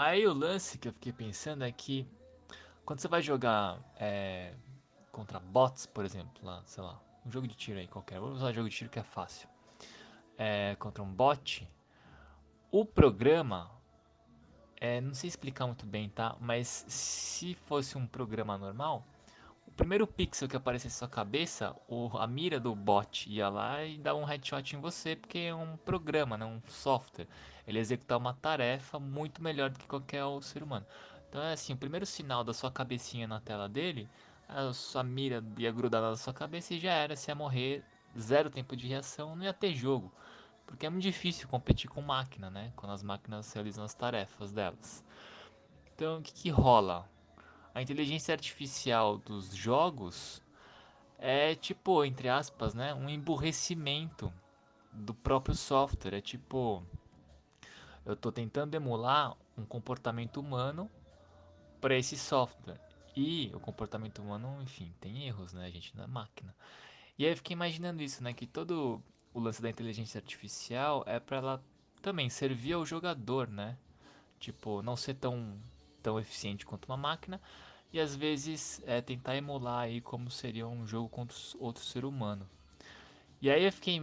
Aí o lance que eu fiquei pensando é que quando você vai jogar é, contra bots, por exemplo, lá, sei lá, um jogo de tiro aí qualquer, vou usar jogo de tiro que é fácil. É, contra um bot, o programa, é, não sei explicar muito bem, tá? Mas se fosse um programa normal, primeiro pixel que aparecesse na sua cabeça, o, a mira do bot ia lá e dá um headshot em você, porque é um programa, né? um software. Ele executar uma tarefa muito melhor do que qualquer ser humano. Então é assim, o primeiro sinal da sua cabecinha na tela dele, a sua mira ia grudar na sua cabeça e já era, você ia morrer, zero tempo de reação, não ia ter jogo. Porque é muito difícil competir com máquina, né? Quando as máquinas realizam as tarefas delas. Então, o que, que rola? A inteligência artificial dos jogos é tipo, entre aspas, né, um emburrecimento do próprio software. É tipo, eu estou tentando emular um comportamento humano para esse software. E o comportamento humano, enfim, tem erros, né? A gente não é máquina. E aí eu fiquei imaginando isso, né? Que todo o lance da inteligência artificial é para ela também servir ao jogador, né? Tipo, não ser tão, tão eficiente quanto uma máquina e às vezes é, tentar emular aí como seria um jogo contra outro ser humano. E aí eu fiquei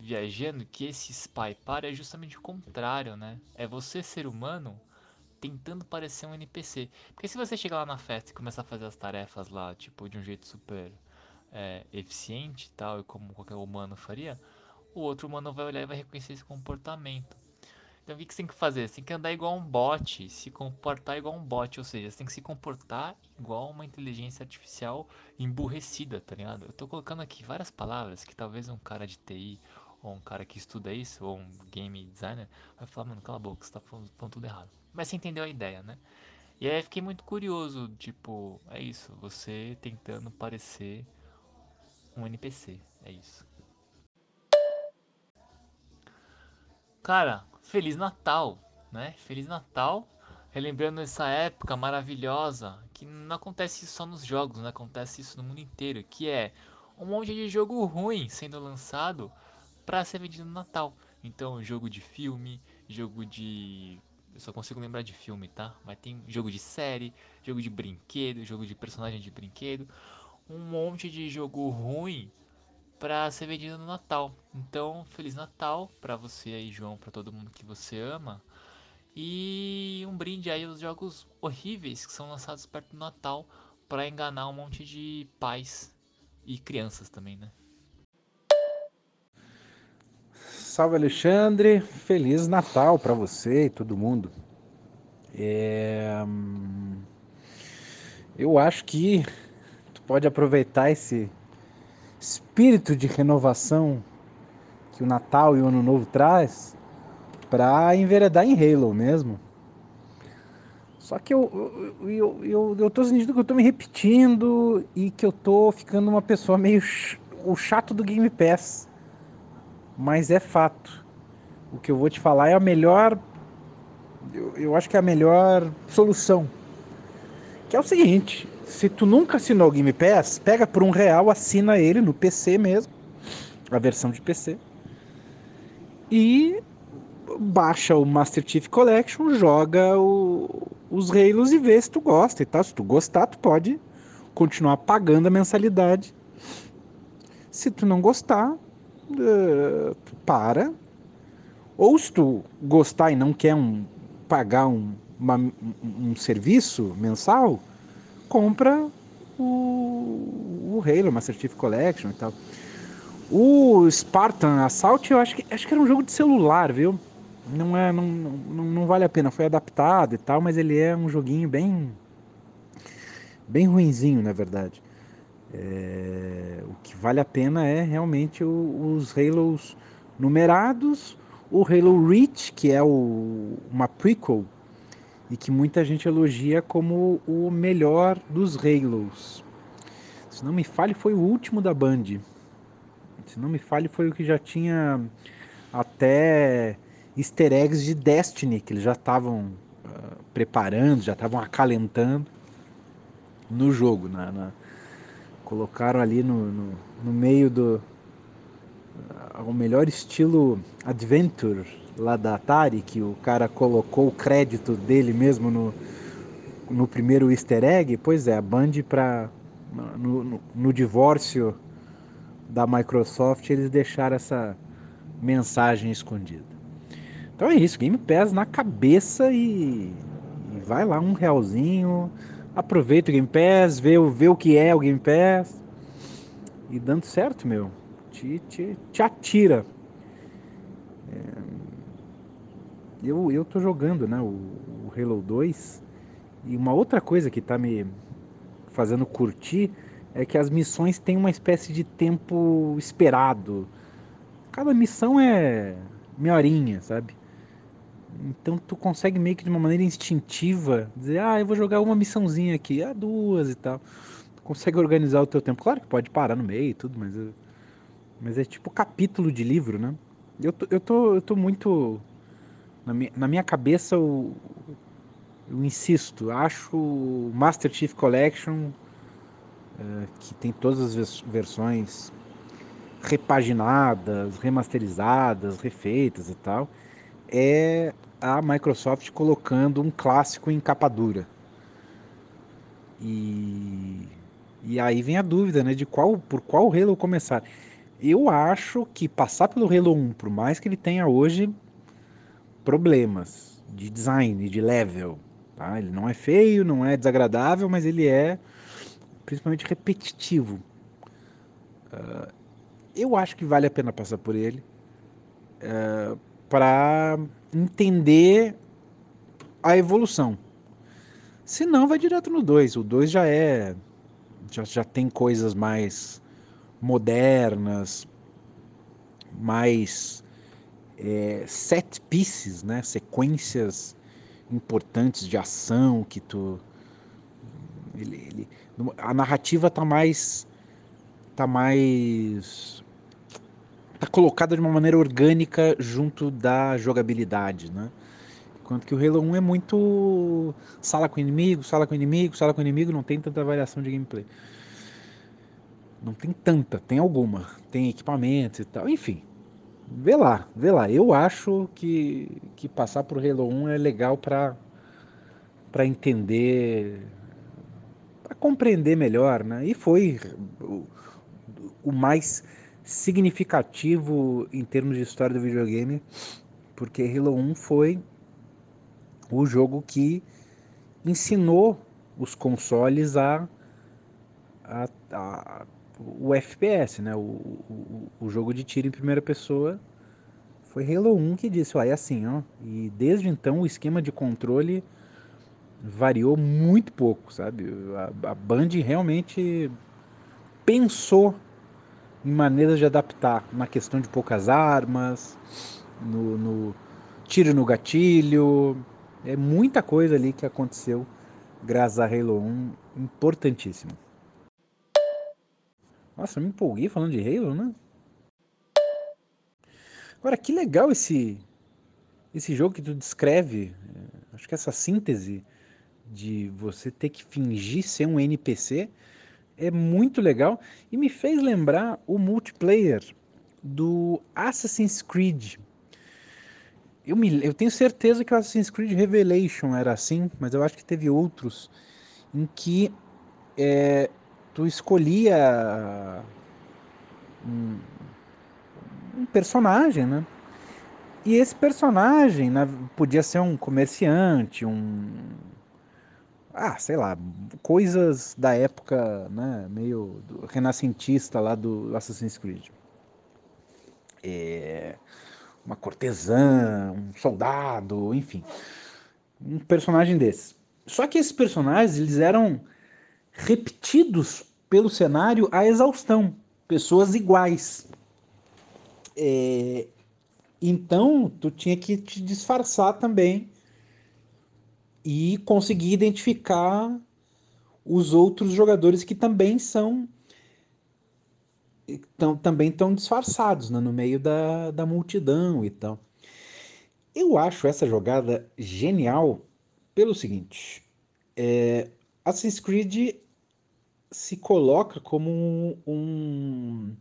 viajando que esse Spy Par é justamente o contrário, né? É você ser humano tentando parecer um NPC. Porque se você chegar lá na festa e começar a fazer as tarefas lá, tipo, de um jeito super é, eficiente e tal, como qualquer humano faria, o outro humano vai olhar e vai reconhecer esse comportamento. Então o que, você tem que fazer? Você tem que andar igual um bot, se comportar igual um bot, ou seja, você tem que se comportar igual uma inteligência artificial emburrecida, tá ligado? Eu tô colocando aqui várias palavras que talvez um cara de TI ou um cara que estuda isso, ou um game designer, vai falar, mano, cala a boca, você tá falando, falando tudo errado. Mas você entendeu a ideia, né? E aí fiquei muito curioso, tipo, é isso, você tentando parecer um NPC, é isso. Cara, Feliz Natal, né? Feliz Natal, relembrando essa época maravilhosa, que não acontece só nos jogos, né? Acontece isso no mundo inteiro, que é um monte de jogo ruim sendo lançado para ser vendido no Natal. Então, jogo de filme, jogo de eu só consigo lembrar de filme, tá? Mas tem jogo de série, jogo de brinquedo, jogo de personagem de brinquedo, um monte de jogo ruim para ser vendido no Natal. Então, feliz Natal para você aí, João, para todo mundo que você ama. E um brinde aí aos jogos horríveis que são lançados perto do Natal para enganar um monte de pais e crianças também, né? Salve Alexandre, feliz Natal para você e todo mundo. É... Hum, eu acho que tu pode aproveitar esse espírito de renovação que o Natal e o Ano Novo traz para enveredar em Halo mesmo. Só que eu, eu, eu, eu, eu tô sentindo que eu tô me repetindo e que eu tô ficando uma pessoa meio ch o chato do Game Pass. Mas é fato. O que eu vou te falar é a melhor. Eu, eu acho que é a melhor solução. Que é o seguinte: se tu nunca assinou o Game Pass, pega por um real, assina ele no PC mesmo, a versão de PC, e baixa o Master Chief Collection, joga o, os Halos e vê se tu gosta e tal. Se tu gostar, tu pode continuar pagando a mensalidade. Se tu não gostar, uh, para. Ou se tu gostar e não quer um, pagar um, uma, um serviço mensal, compra o, o Halo, Master Chief Collection e tal. O Spartan Assault, eu acho que, acho que era um jogo de celular, viu? Não, é, não, não, não vale a pena, foi adaptado e tal, mas ele é um joguinho bem. bem ruinzinho, na verdade. É, o que vale a pena é realmente o, os Halos numerados, o Halo Reach, que é o, uma prequel e que muita gente elogia como o melhor dos Halos. Se não me falhe, foi o último da Band. Se não me falhe, foi o que já tinha até easter eggs de Destiny, que eles já estavam uh, preparando, já estavam acalentando no jogo. Na, na, colocaram ali no, no, no meio do. Uh, o melhor estilo adventure lá da Atari, que o cara colocou o crédito dele mesmo no, no primeiro easter egg? Pois é, a Band para no, no, no divórcio da Microsoft eles deixaram essa mensagem escondida. Então é isso, Game Pass na cabeça e, e vai lá um realzinho, aproveita o Game Pass, vê, vê o que é o Game Pass e dando certo, meu, te, te, te atira. É, eu, eu tô jogando, né, o, o Halo 2 e uma outra coisa que tá me fazendo curtir é que as missões têm uma espécie de tempo esperado. Cada missão é meia horinha, sabe? Então tu consegue meio que de uma maneira instintiva dizer, ah, eu vou jogar uma missãozinha aqui, ah, duas e tal. Tu consegue organizar o teu tempo. Claro que pode parar no meio e tudo, mas, mas é tipo capítulo de livro, né? Eu tô, eu tô, eu tô muito. Na minha, na minha cabeça, eu, eu insisto, acho o Master Chief Collection eh, que tem todas as versões repaginadas, remasterizadas, refeitas e tal, é a Microsoft colocando um clássico em capa dura. E, e aí vem a dúvida, né, de qual por qual Halo começar. Eu acho que passar pelo Halo 1, por mais que ele tenha hoje problemas de design, de level, tá? Ele não é feio, não é desagradável, mas ele é principalmente repetitivo. Uh, eu acho que vale a pena passar por ele uh, para entender a evolução. Se não, vai direto no 2. O 2 já é. Já, já tem coisas mais modernas, mais é, set pieces, né? sequências importantes de ação que tu. Ele, ele, a narrativa tá mais tá mais tá colocada de uma maneira orgânica junto da jogabilidade, né? Enquanto que o Halo 1 é muito sala com inimigo, sala com inimigo, sala com inimigo, não tem tanta variação de gameplay. Não tem tanta, tem alguma, tem equipamentos e tal, enfim. Vê lá, vê lá. Eu acho que, que passar por Halo 1 é legal para entender para compreender melhor, né? E foi o, o mais significativo em termos de história do videogame, porque Halo 1 foi o jogo que ensinou os consoles a, a, a o FPS, né? O, o, o, jogo de tiro em primeira pessoa foi Halo 1 que disse, ó, é assim, ó. E desde então o esquema de controle variou muito pouco, sabe? A, a Band realmente pensou em maneiras de adaptar na questão de poucas armas, no, no tiro no gatilho. É muita coisa ali que aconteceu graças a Halo 1, importantíssimo. Nossa, eu me empolguei falando de Halo, né? Agora, que legal esse, esse jogo que tu descreve. É, acho que essa síntese de você ter que fingir ser um NPC é muito legal e me fez lembrar o multiplayer do Assassin's Creed. Eu, me, eu tenho certeza que o Assassin's Creed Revelation era assim, mas eu acho que teve outros em que é, tu escolhia um, um personagem, né? E esse personagem né, podia ser um comerciante, um, ah, sei lá, coisas da época, né, meio renascentista lá do Assassin's Creed. É, uma cortesã, um soldado, enfim, um personagem desse. Só que esses personagens, eles eram repetidos pelo cenário à exaustão, pessoas iguais. É, então, tu tinha que te disfarçar também e conseguir identificar os outros jogadores que também são tão, também estão disfarçados né, no meio da, da multidão e tal. Eu acho essa jogada genial pelo seguinte: é, Assassin's Creed se coloca como um,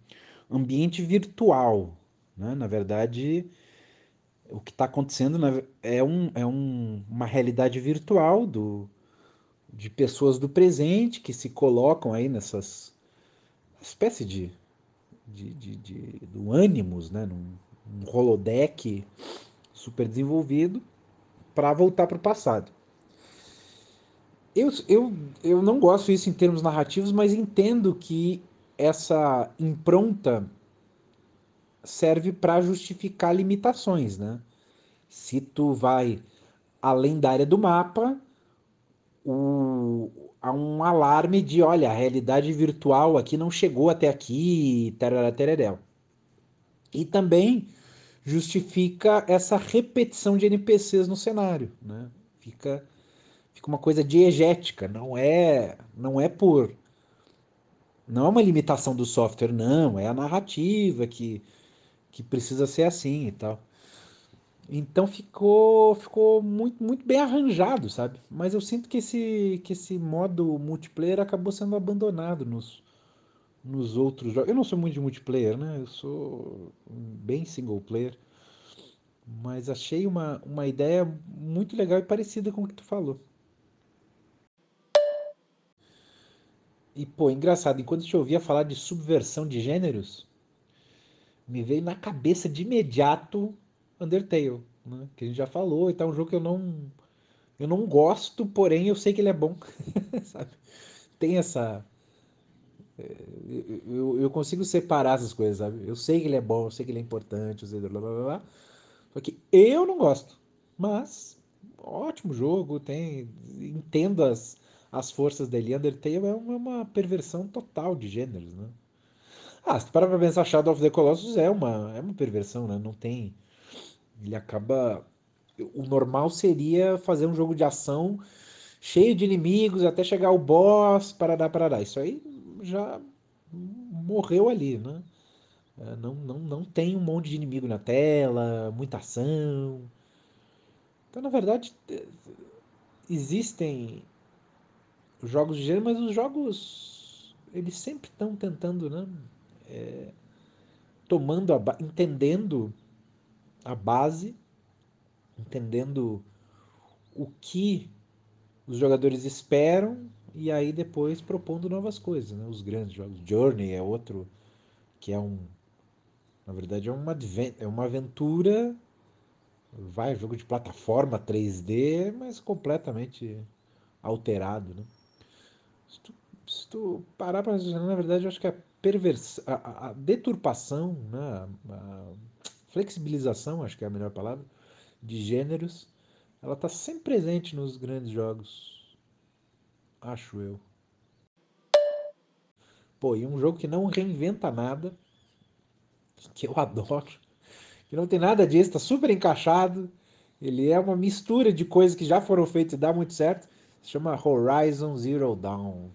ambiente virtual. Né? Na verdade, o que está acontecendo é, um, é um- uma realidade virtual do, de pessoas do presente que se colocam aí nessas espécie de, de, de, de- do Animus, né? Num, num holodeck super desenvolvido para voltar para o passado. Eu, eu, eu não gosto disso em termos narrativos, mas entendo que essa impronta serve para justificar limitações, né? Se tu vai além da área do mapa, o, há um alarme de, olha, a realidade virtual aqui não chegou até aqui, tarará, tereréu. E também justifica essa repetição de NPCs no cenário, né? Fica, fica uma coisa diegética, não é, não é por não é uma limitação do software, não, é a narrativa que, que precisa ser assim e tal. Então ficou ficou muito, muito bem arranjado, sabe? Mas eu sinto que esse, que esse modo multiplayer acabou sendo abandonado nos, nos outros jogos. Eu não sou muito de multiplayer, né? Eu sou bem single player. Mas achei uma, uma ideia muito legal e parecida com o que tu falou. E, pô, engraçado, enquanto eu te ouvia falar de subversão de gêneros, me veio na cabeça de imediato Undertale, né? Que a gente já falou, e tá um jogo que eu não eu não gosto, porém eu sei que ele é bom, sabe? Tem essa eu, eu consigo separar essas coisas, sabe? Eu sei que ele é bom, eu sei que ele é importante, blá blá blá, blá só que eu não gosto. Mas ótimo jogo, tem entendo as as forças dele. Undertale é uma, uma perversão total de gêneros, né? Ah, se tu parar pra pensar, Shadow of the Colossus é uma, é uma perversão, né? Não tem. Ele acaba. O normal seria fazer um jogo de ação cheio de inimigos até chegar ao boss, parará, parará. Isso aí já morreu ali, né? É, Não, não, não tem um monte de inimigo na tela, muita ação. Então, na verdade, eh, existem jogos de gênero, mas os jogos eles sempre estão tentando, né? Tomando a entendendo a base, entendendo o que os jogadores esperam e aí depois propondo novas coisas, né? Os grandes jogos. Journey é outro que é um, na verdade é uma é uma aventura, vai jogo de plataforma 3D, mas completamente alterado, né? Se tu, se tu parar para analisar, na verdade, eu acho que a perversão, a, a- deturpação, né? a, a flexibilização, acho que é a melhor palavra, de gêneros, ela está sempre presente nos grandes jogos, acho eu. Pô, e um jogo que não reinventa nada, que eu adoro, que não tem nada disso, tá super encaixado. Ele é uma mistura de coisas que já foram feitas e dá muito certo. Se chama Horizon Zero Dawn.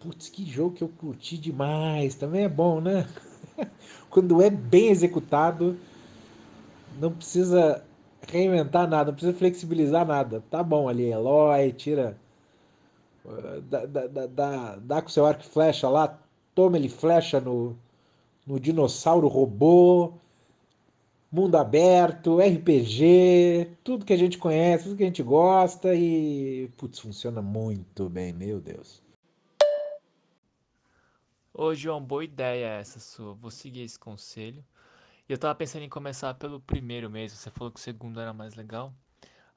Putz, que jogo que eu curti demais. Também é bom, né? Quando é bem executado, não precisa reinventar nada, não precisa flexibilizar nada. Tá bom ali, Eloy, tira. Dá, dá, dá, dá, dá com seu arco e flecha lá, toma ele flecha no, no dinossauro robô, mundo aberto, RPG, tudo que a gente conhece, tudo que a gente gosta e. Putz, funciona muito bem, meu Deus. Ô, João, boa ideia essa sua. Vou seguir esse conselho. Eu tava pensando em começar pelo primeiro mesmo. Você falou que o segundo era mais legal.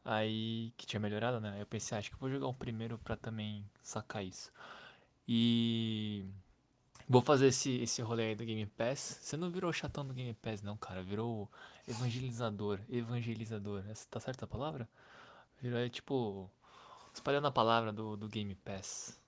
Aí, que tinha melhorado, né? Eu pensei, "Ah, acho que vou jogar o primeiro pra também sacar isso. E vou fazer esse, esse rolê aí do Game Pass. Você não virou chatão do Game Pass, não, cara. Virou evangelizador. Evangelizador. Essa tá certa a palavra? Virou é, tipo espalhando a palavra do, do Game Pass.